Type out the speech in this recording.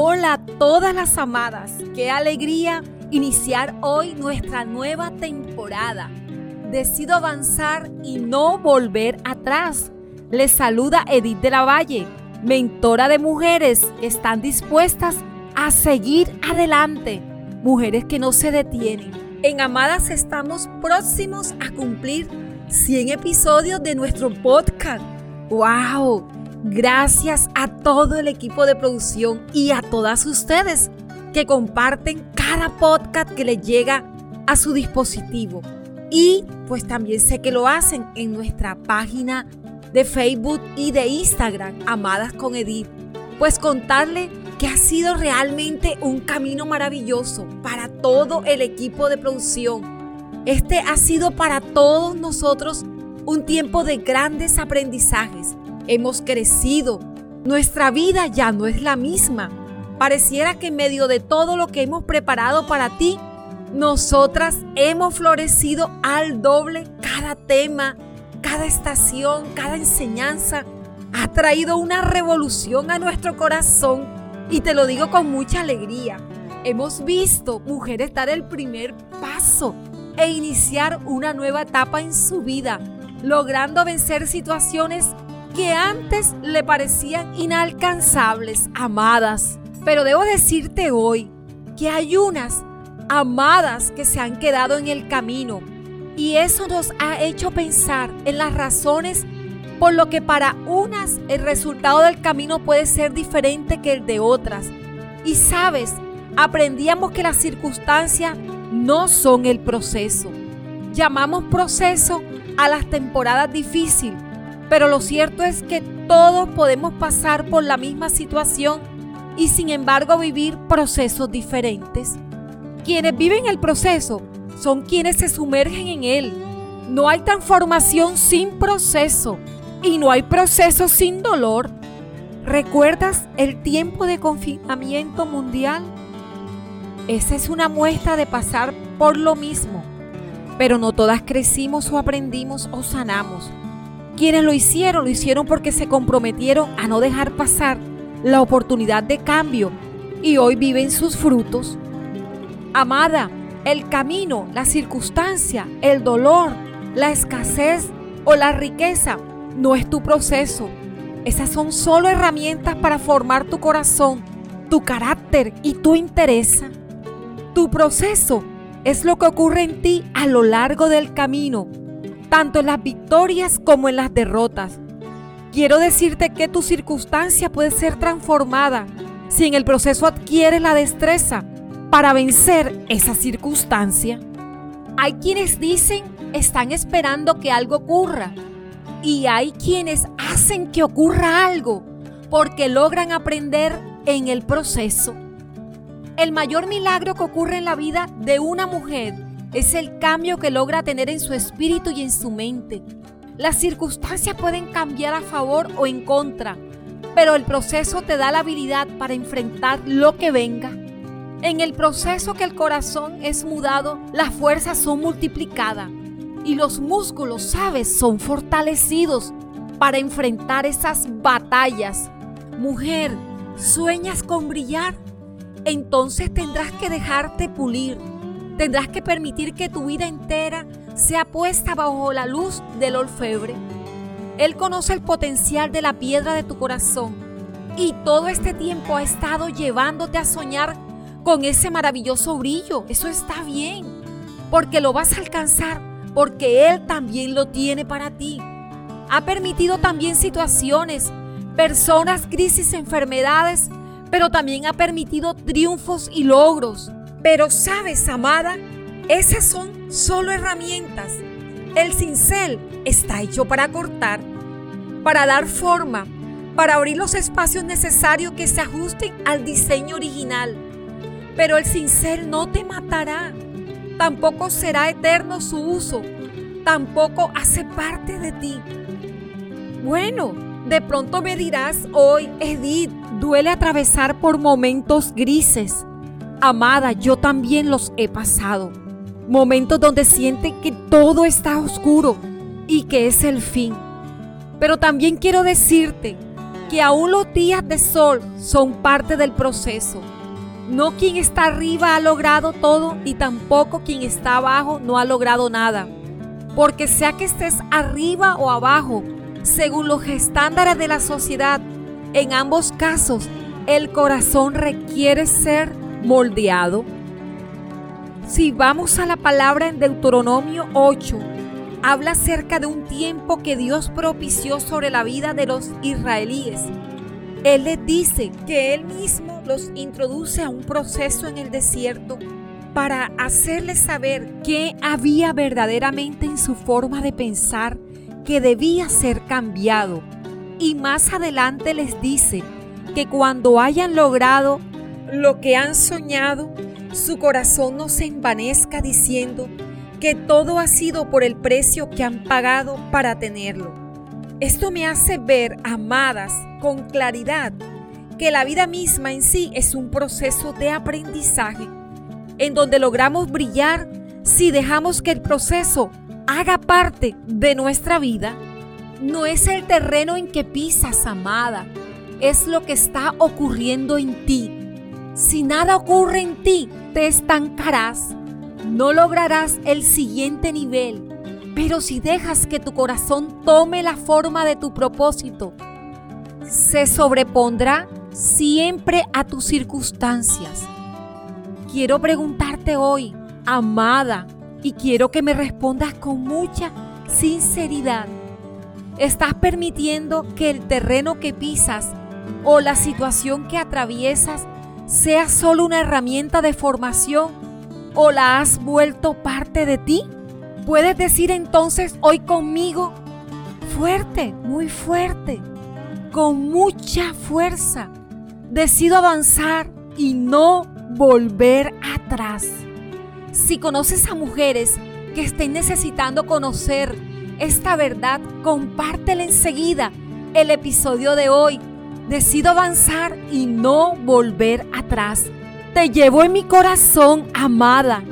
Hola a todas las amadas. Qué alegría iniciar hoy nuestra nueva temporada. Decido avanzar y no volver atrás. Les saluda Edith de la Valle, mentora de mujeres que están dispuestas a seguir adelante. Mujeres que no se detienen. En Amadas estamos próximos a cumplir 100 episodios de nuestro podcast. ¡Wow! Gracias a todo el equipo de producción y a todas ustedes que comparten cada podcast que les llega a su dispositivo. Y pues también sé que lo hacen en nuestra página de Facebook y de Instagram, Amadas con Edith. Pues contarle que ha sido realmente un camino maravilloso para todo el equipo de producción. Este ha sido para todos nosotros un tiempo de grandes aprendizajes hemos crecido. Nuestra vida ya no es la misma. Pareciera que en medio de todo lo que hemos preparado para ti, nosotras hemos florecido al doble cada tema, cada estación, cada enseñanza. Ha traído una revolución a nuestro corazón y te lo digo con mucha alegría. Hemos visto mujeres dar el primer paso e iniciar una nueva etapa en su vida, logrando vencer situaciones que antes le parecían inalcanzables, amadas. Pero debo decirte hoy que hay unas amadas que se han quedado en el camino. Y eso nos ha hecho pensar en las razones por lo que para unas el resultado del camino puede ser diferente que el de otras. Y sabes, aprendíamos que las circunstancias no son el proceso. Llamamos proceso a las temporadas difíciles pero lo cierto es que todos podemos pasar por la misma situación y sin embargo vivir procesos diferentes. Quienes viven el proceso son quienes se sumergen en él. No hay transformación sin proceso y no hay proceso sin dolor. ¿Recuerdas el tiempo de confinamiento mundial? Esa es una muestra de pasar por lo mismo. Pero no todas crecimos o aprendimos o sanamos. Quienes lo hicieron, lo hicieron porque se comprometieron a no dejar pasar la oportunidad de cambio y hoy viven sus frutos. Amada, el camino, la circunstancia, el dolor, la escasez o la riqueza no es tu proceso. Esas son solo herramientas para formar tu corazón, tu carácter y tu interés. Tu proceso es lo que ocurre en ti a lo largo del camino tanto en las victorias como en las derrotas. Quiero decirte que tu circunstancia puede ser transformada si en el proceso adquieres la destreza para vencer esa circunstancia. Hay quienes dicen están esperando que algo ocurra y hay quienes hacen que ocurra algo porque logran aprender en el proceso. El mayor milagro que ocurre en la vida de una mujer es el cambio que logra tener en su espíritu y en su mente. Las circunstancias pueden cambiar a favor o en contra, pero el proceso te da la habilidad para enfrentar lo que venga. En el proceso que el corazón es mudado, las fuerzas son multiplicadas y los músculos, sabes, son fortalecidos para enfrentar esas batallas. Mujer, ¿sueñas con brillar? Entonces tendrás que dejarte pulir Tendrás que permitir que tu vida entera sea puesta bajo la luz del orfebre. Él conoce el potencial de la piedra de tu corazón y todo este tiempo ha estado llevándote a soñar con ese maravilloso brillo. Eso está bien, porque lo vas a alcanzar, porque Él también lo tiene para ti. Ha permitido también situaciones, personas, crisis, enfermedades, pero también ha permitido triunfos y logros. Pero sabes, amada, esas son solo herramientas. El cincel está hecho para cortar, para dar forma, para abrir los espacios necesarios que se ajusten al diseño original. Pero el cincel no te matará, tampoco será eterno su uso, tampoco hace parte de ti. Bueno, de pronto me dirás hoy, Edith, duele atravesar por momentos grises Amada, yo también los he pasado. Momentos donde sienten que todo está oscuro y que es el fin. Pero también quiero decirte que aún los días de sol son parte del proceso. No quien está arriba ha logrado todo y tampoco quien está abajo no ha logrado nada. Porque sea que estés arriba o abajo, según los estándares de la sociedad, en ambos casos el corazón requiere ser moldeado. Si vamos a la palabra en Deuteronomio 8, habla acerca de un tiempo que Dios propició sobre la vida de los israelíes. Él les dice que Él mismo los introduce a un proceso en el desierto para hacerles saber qué había verdaderamente en su forma de pensar que debía ser cambiado. Y más adelante les dice que cuando hayan logrado lo que han soñado, su corazón no se envanezca diciendo, que todo ha sido por el precio que han pagado para tenerlo. Esto me hace ver, amadas, con claridad, que la vida misma en sí es un proceso de aprendizaje, en donde logramos brillar si dejamos que el proceso haga parte de nuestra vida. No es el terreno en que pisas, amada, es lo que está ocurriendo en ti. Si nada ocurre en ti, te estancarás no lograrás el siguiente nivel, pero si dejas que tu corazón tome la forma de tu propósito, se sobrepondrá siempre a tus circunstancias. Quiero preguntarte hoy, amada, y quiero que me respondas con mucha sinceridad. ¿Estás permitiendo que el terreno que pisas o la situación que atraviesas sea solo una herramienta de formación o la has vuelto parte de ti? Puedes decir entonces hoy conmigo, fuerte, muy fuerte, con mucha fuerza, decido avanzar y no volver atrás. Si conoces a mujeres que estén necesitando conocer esta verdad, compártela enseguida el episodio de hoy. Decido avanzar y no volver atrás. Te llevo en mi corazón, amada.